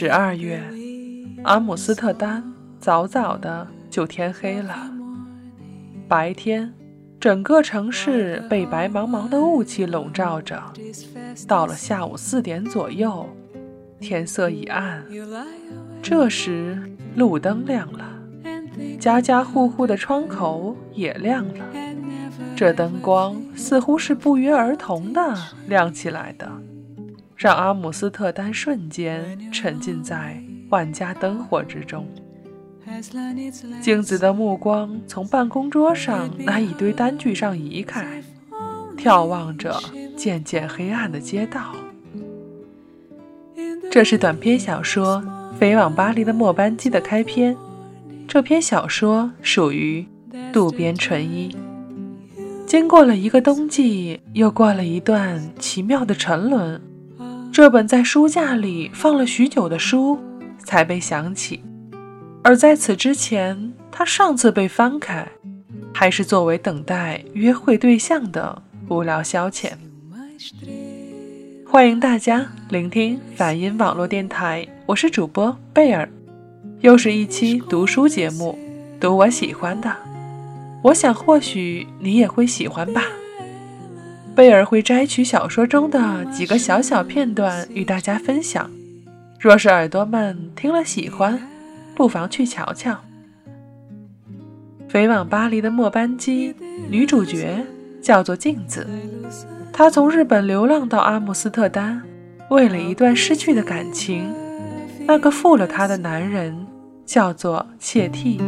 十二月，阿姆斯特丹早早的就天黑了。白天，整个城市被白茫茫的雾气笼罩着。到了下午四点左右，天色已暗。这时，路灯亮了，家家户户的窗口也亮了。这灯光似乎是不约而同的亮起来的。让阿姆斯特丹瞬间沉浸在万家灯火之中。镜子的目光从办公桌上那一堆单据上移开，眺望着渐渐黑暗的街道。这是短篇小说《飞往巴黎的末班机》的开篇。这篇小说属于渡边淳一。经过了一个冬季，又过了一段奇妙的沉沦。这本在书架里放了许久的书才被想起，而在此之前，他上次被翻开，还是作为等待约会对象的无聊消遣。欢迎大家聆听反音网络电台，我是主播贝尔，又是一期读书节目，读我喜欢的，我想或许你也会喜欢吧。贝尔会摘取小说中的几个小小片段与大家分享，若是耳朵们听了喜欢，不妨去瞧瞧。飞往巴黎的末班机，女主角叫做镜子，她从日本流浪到阿姆斯特丹，为了一段失去的感情，那个负了她的男人叫做切蒂。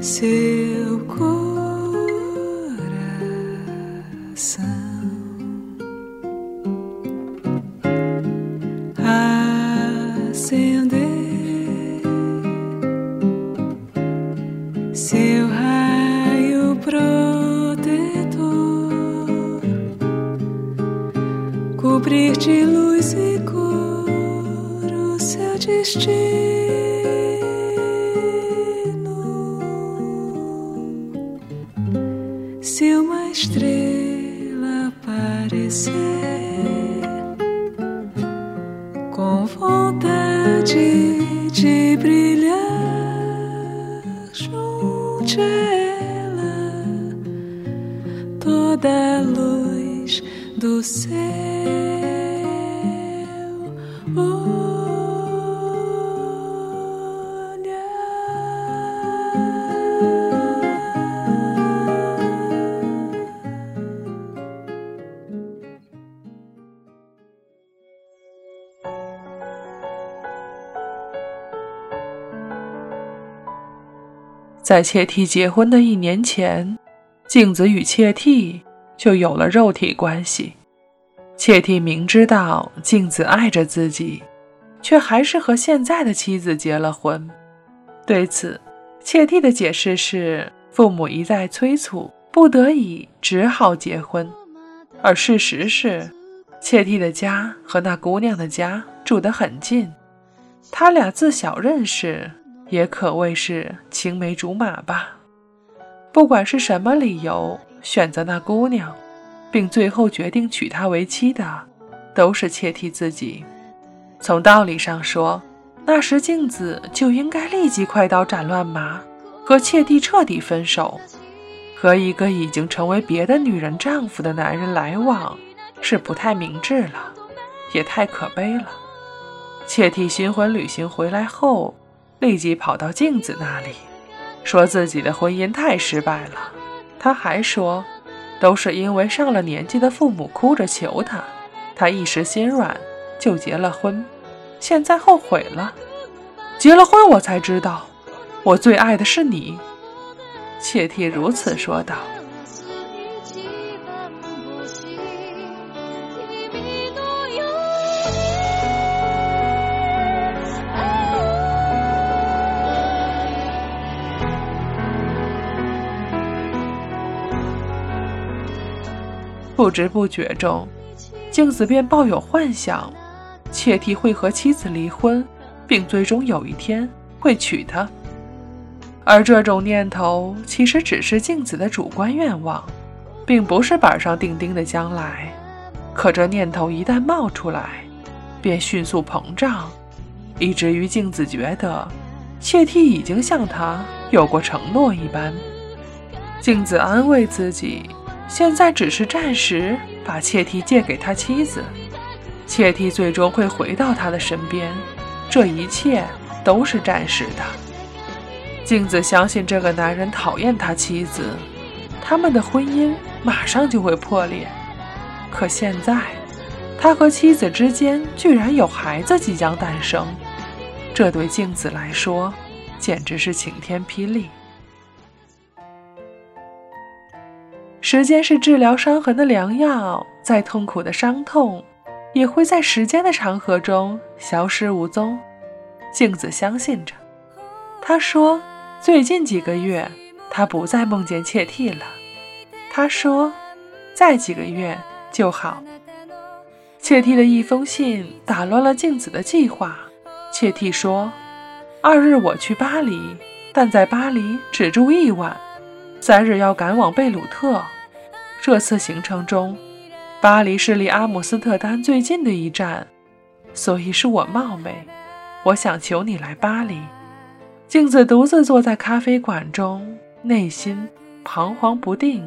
Seu coração do céu. 在切蒂结婚的一年前，镜子与切蒂就有了肉体关系。切蒂明知道镜子爱着自己，却还是和现在的妻子结了婚。对此，切蒂的解释是父母一再催促，不得已只好结婚。而事实是，切蒂的家和那姑娘的家住得很近，他俩自小认识。也可谓是青梅竹马吧。不管是什么理由选择那姑娘，并最后决定娶她为妻的，都是切替自己。从道理上说，那时镜子就应该立即快刀斩乱麻，和切蒂彻底分手。和一个已经成为别的女人丈夫的男人来往，是不太明智了，也太可悲了。切替新婚旅行回来后。立即跑到镜子那里，说自己的婚姻太失败了。他还说，都是因为上了年纪的父母哭着求他，他一时心软就结了婚，现在后悔了。结了婚，我才知道，我最爱的是你。妾替如此说道。不知不觉中，镜子便抱有幻想，切替会和妻子离婚，并最终有一天会娶她。而这种念头其实只是镜子的主观愿望，并不是板上钉钉的将来。可这念头一旦冒出来，便迅速膨胀，以至于镜子觉得切替已经向他有过承诺一般。镜子安慰自己，现在只是暂时把切替借给他妻子，切替最终会回到他的身边，这一切都是暂时的。镜子相信这个男人讨厌他妻子，他们的婚姻马上就会破裂。可现在，他和妻子之间居然有孩子即将诞生，这对镜子来说简直是晴天霹雳。时间是治疗伤痕的良药，再痛苦的伤痛也会在时间的长河中消失无踪。镜子相信着。他说：“最近几个月，他不再梦见切替了。”他说：“再几个月就好。”切替的一封信打乱了镜子的计划。切替说：“二日我去巴黎，但在巴黎只住一晚，三日要赶往贝鲁特。”这次行程中，巴黎是离阿姆斯特丹最近的一站，所以是我冒昧。我想求你来巴黎。镜子独自坐在咖啡馆中，内心彷徨不定。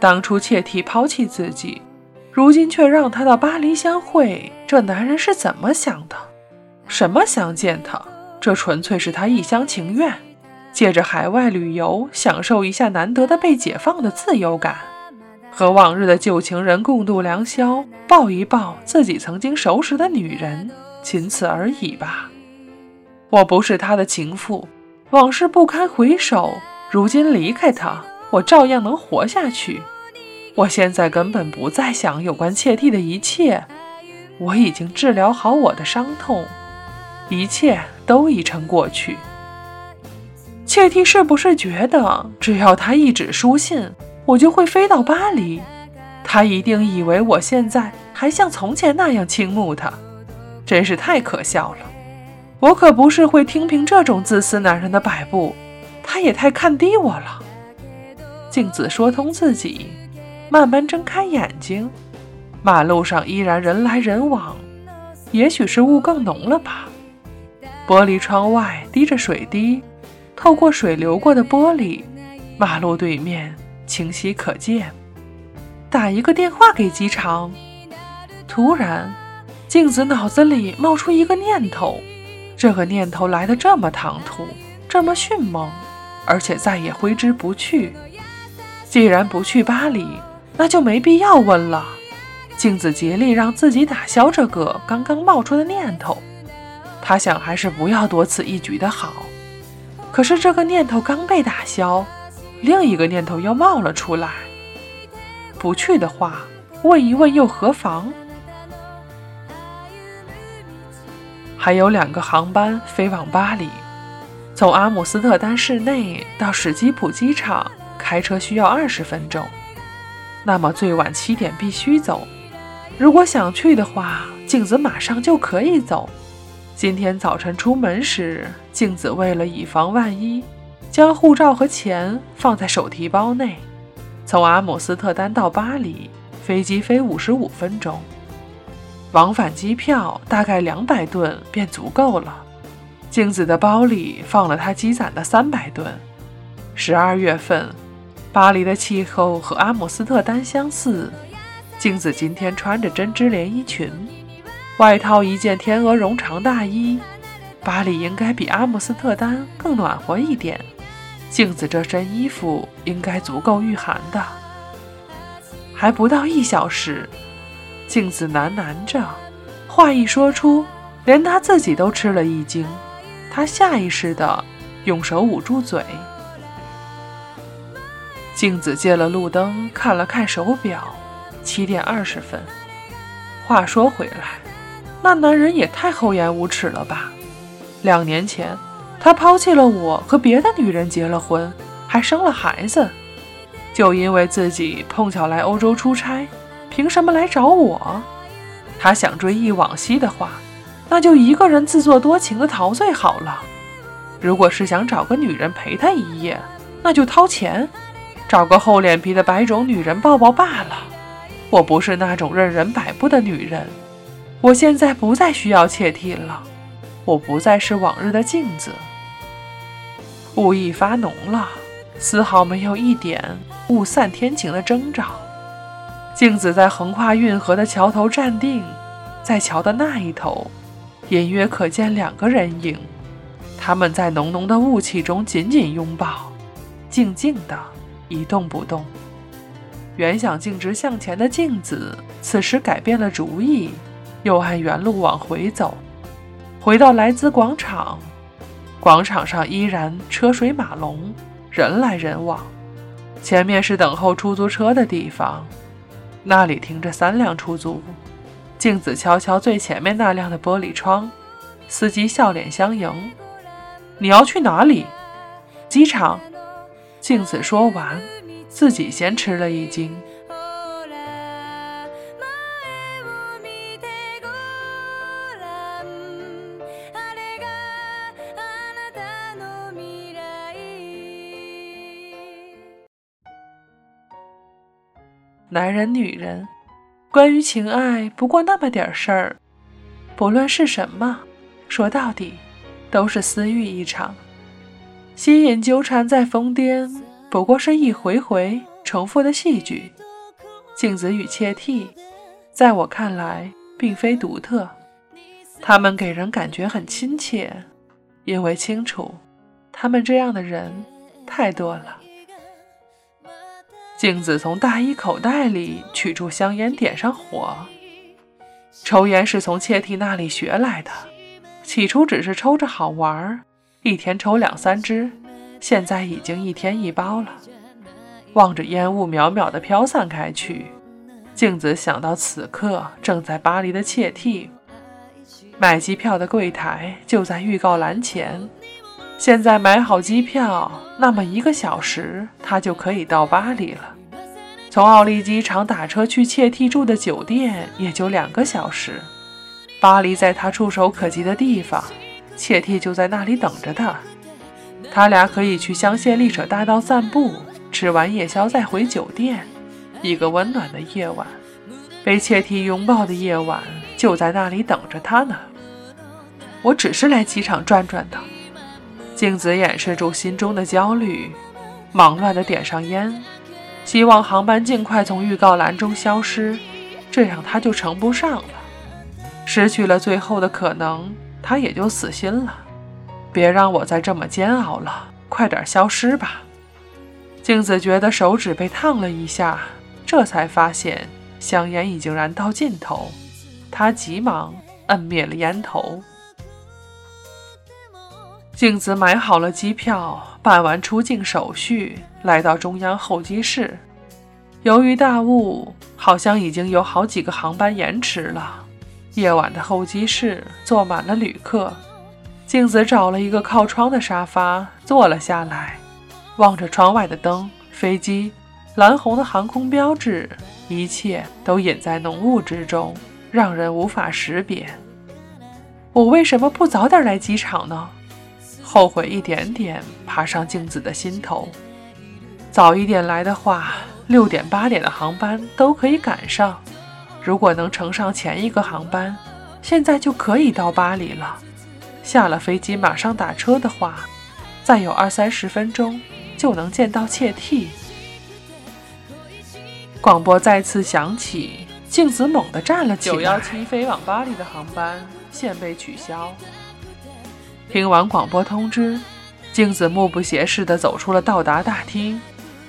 当初切替抛弃自己，如今却让他到巴黎相会，这男人是怎么想的？什么想见他？这纯粹是他一厢情愿。借着海外旅游，享受一下难得的被解放的自由感，和往日的旧情人共度良宵，抱一抱自己曾经熟识的女人，仅此而已吧。我不是他的情妇，往事不堪回首。如今离开他，我照样能活下去。我现在根本不再想有关切蒂的一切，我已经治疗好我的伤痛，一切都已成过去。切蒂是不是觉得只要他一纸书信，我就会飞到巴黎？他一定以为我现在还像从前那样倾慕他，真是太可笑了。我可不是会听凭这种自私男人的摆布，他也太看低我了。镜子说通自己，慢慢睁开眼睛，马路上依然人来人往，也许是雾更浓了吧。玻璃窗外滴着水滴。透过水流过的玻璃，马路对面清晰可见。打一个电话给机场。突然，镜子脑子里冒出一个念头，这个念头来的这么唐突，这么迅猛，而且再也挥之不去。既然不去巴黎，那就没必要问了。镜子竭力让自己打消这个刚刚冒出的念头，他想还是不要多此一举的好。可是这个念头刚被打消，另一个念头又冒了出来。不去的话，问一问又何妨？还有两个航班飞往巴黎，从阿姆斯特丹市内到史基普机场开车需要二十分钟。那么最晚七点必须走。如果想去的话，镜子马上就可以走。今天早晨出门时，镜子为了以防万一，将护照和钱放在手提包内。从阿姆斯特丹到巴黎，飞机飞五十五分钟，往返机票大概两百吨便足够了。镜子的包里放了她积攒的三百吨。十二月份，巴黎的气候和阿姆斯特丹相似。镜子今天穿着针织连衣裙。外套一件天鹅绒长大衣，巴黎应该比阿姆斯特丹更暖和一点。镜子这身衣服应该足够御寒的。还不到一小时，镜子喃喃着，话一说出，连他自己都吃了一惊。他下意识地用手捂住嘴。镜子借了路灯看了看手表，七点二十分。话说回来。那男人也太厚颜无耻了吧！两年前，他抛弃了我，和别的女人结了婚，还生了孩子，就因为自己碰巧来欧洲出差，凭什么来找我？他想追忆往昔的话，那就一个人自作多情的陶醉好了。如果是想找个女人陪他一夜，那就掏钱。找个厚脸皮的白种女人抱抱罢了。我不是那种任人摆布的女人。我现在不再需要窃听了，我不再是往日的镜子。雾意发浓了，丝毫没有一点雾散天晴的征兆。镜子在横跨运河的桥头站定，在桥的那一头，隐约可见两个人影，他们在浓浓的雾气中紧紧拥抱，静静的一动不动。原想径直向前的镜子，此时改变了主意。又按原路往回走，回到莱兹广场。广场上依然车水马龙，人来人往。前面是等候出租车的地方，那里停着三辆出租。镜子敲敲最前面那辆的玻璃窗，司机笑脸相迎。你要去哪里？机场。镜子说完，自己先吃了一惊。男人、女人，关于情爱，不过那么点事儿。不论是什么，说到底，都是私欲一场。吸引纠缠在疯癫，不过是一回回重复的戏剧。镜子与切替，在我看来，并非独特。他们给人感觉很亲切，因为清楚，他们这样的人太多了。镜子从大衣口袋里取出香烟，点上火。抽烟是从切蒂那里学来的，起初只是抽着好玩，一天抽两三支，现在已经一天一包了。望着烟雾渺渺地飘散开去，镜子想到此刻正在巴黎的切蒂，买机票的柜台就在预告栏前。现在买好机票，那么一个小时他就可以到巴黎了。从奥利机场打车去切蒂住的酒店也就两个小时。巴黎在他触手可及的地方，切蒂就在那里等着他。他俩可以去香榭丽舍大道散步，吃完夜宵再回酒店。一个温暖的夜晚，被切蒂拥抱的夜晚，就在那里等着他呢。我只是来机场转转的。镜子掩饰住心中的焦虑，忙乱地点上烟，希望航班尽快从预告栏中消失，这样他就乘不上了。失去了最后的可能，他也就死心了。别让我再这么煎熬了，快点消失吧。镜子觉得手指被烫了一下，这才发现香烟已经燃到尽头，他急忙摁灭了烟头。镜子买好了机票，办完出境手续，来到中央候机室。由于大雾，好像已经有好几个航班延迟了。夜晚的候机室坐满了旅客。镜子找了一个靠窗的沙发坐了下来，望着窗外的灯、飞机、蓝红的航空标志，一切都隐在浓雾之中，让人无法识别。我为什么不早点来机场呢？后悔一点点爬上镜子的心头。早一点来的话，六点八点的航班都可以赶上。如果能乘上前一个航班，现在就可以到巴黎了。下了飞机马上打车的话，再有二三十分钟就能见到切蒂。广播再次响起，镜子猛地站了起来。九幺七飞往巴黎的航班现被取消。听完广播通知，镜子目不斜视地走出了到达大厅，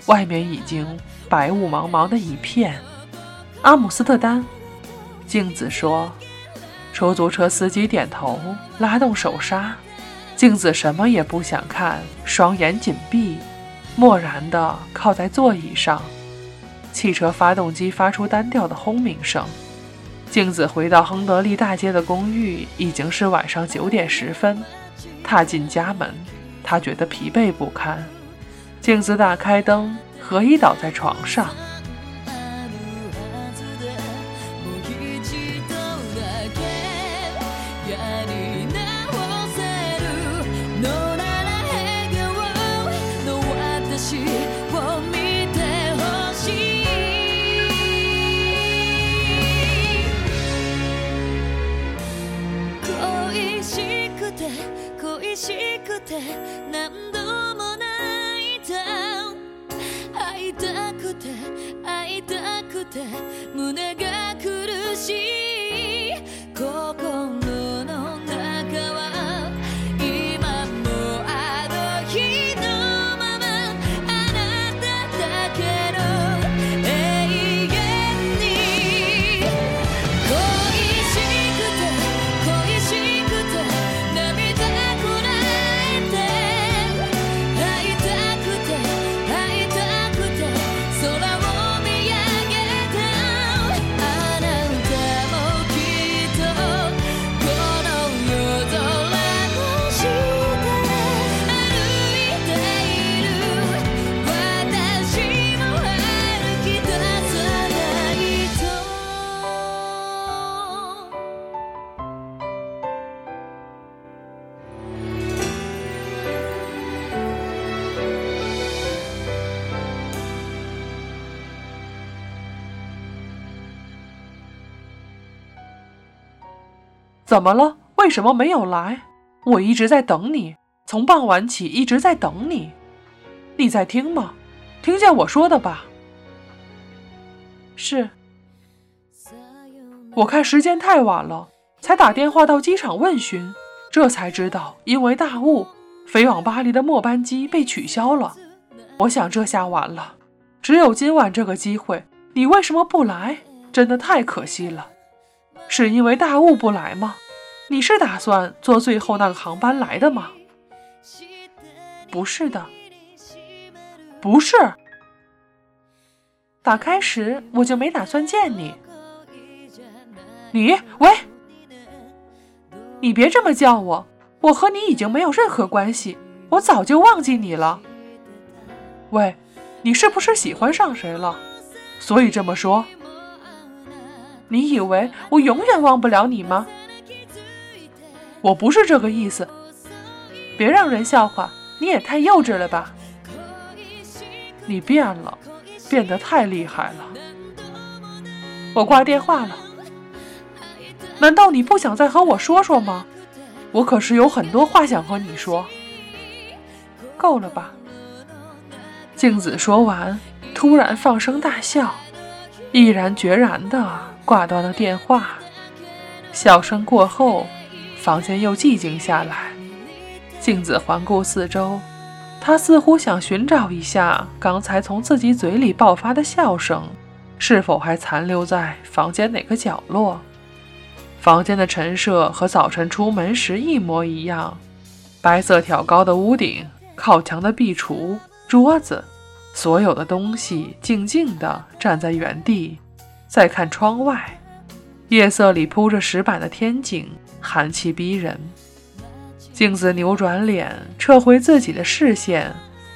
外面已经白雾茫茫的一片。阿姆斯特丹，镜子说。出租车司机点头，拉动手刹。镜子什么也不想看，双眼紧闭，漠然地靠在座椅上。汽车发动机发出单调的轰鸣声。镜子回到亨德利大街的公寓，已经是晚上九点十分。踏进家门，他觉得疲惫不堪。镜子打开灯，何以倒在床上。怎么了？为什么没有来？我一直在等你，从傍晚起一直在等你。你在听吗？听见我说的吧？是。我看时间太晚了，才打电话到机场问询，这才知道因为大雾，飞往巴黎的末班机被取消了。我想这下完了，只有今晚这个机会，你为什么不来？真的太可惜了。是因为大雾不来吗？你是打算坐最后那个航班来的吗？不是的，不是。打开时我就没打算见你。你喂，你别这么叫我，我和你已经没有任何关系，我早就忘记你了。喂，你是不是喜欢上谁了？所以这么说。你以为我永远忘不了你吗？我不是这个意思，别让人笑话，你也太幼稚了吧！你变了，变得太厉害了。我挂电话了。难道你不想再和我说说吗？我可是有很多话想和你说。够了吧？静子说完，突然放声大笑，毅然决然的。挂断了电话，笑声过后，房间又寂静下来。镜子环顾四周，他似乎想寻找一下刚才从自己嘴里爆发的笑声，是否还残留在房间哪个角落。房间的陈设和早晨出门时一模一样，白色挑高的屋顶，靠墙的壁橱，桌子，所有的东西静静地站在原地。再看窗外，夜色里铺着石板的天井，寒气逼人。镜子扭转脸，撤回自己的视线，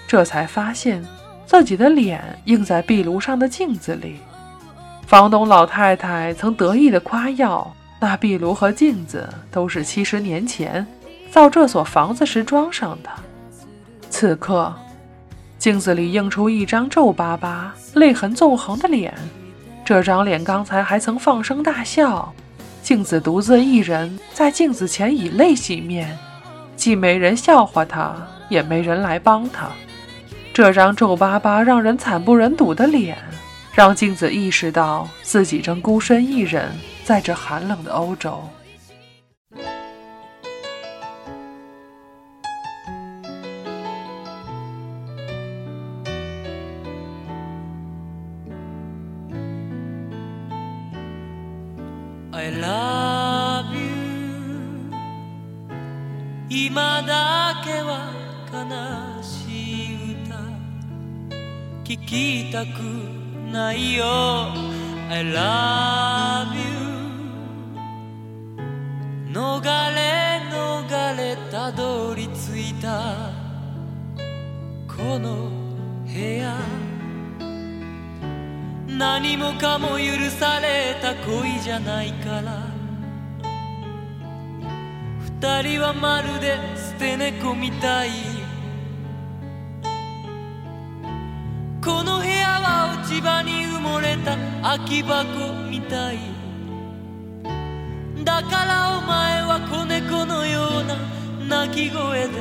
这才发现自己的脸映在壁炉上的镜子里。房东老太太曾得意地夸耀，那壁炉和镜子都是七十年前造这所房子时装上的。此刻，镜子里映出一张皱巴巴、泪痕纵横的脸。这张脸刚才还曾放声大笑，镜子独自一人在镜子前以泪洗面，既没人笑话他，也没人来帮他。这张皱巴巴、让人惨不忍睹的脸，让镜子意识到自己正孤身一人在这寒冷的欧洲。たくないよ。I love you 逃れ逃れたどり着いたこの部屋。何もかも許された恋じゃないから。二人はまるで捨て猫みたい。この部屋落ち葉に埋もれた空き箱みたい。だからお前は子猫のような鳴き声で。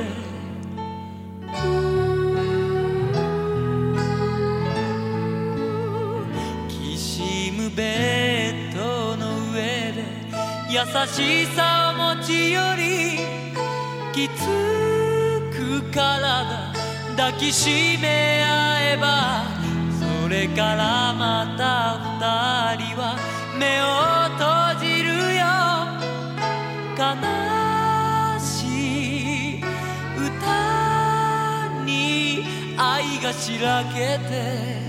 きしむベッドの上で優しさを持ち寄りきつく体抱きしめ合えばれからまた二人は目を閉じるよ。悲しい歌に愛がしらけて。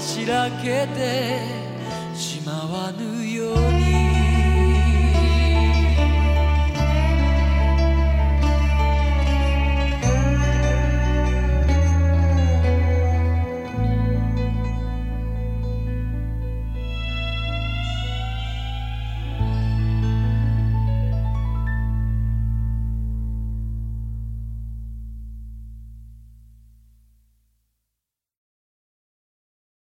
しらけてしまわぬ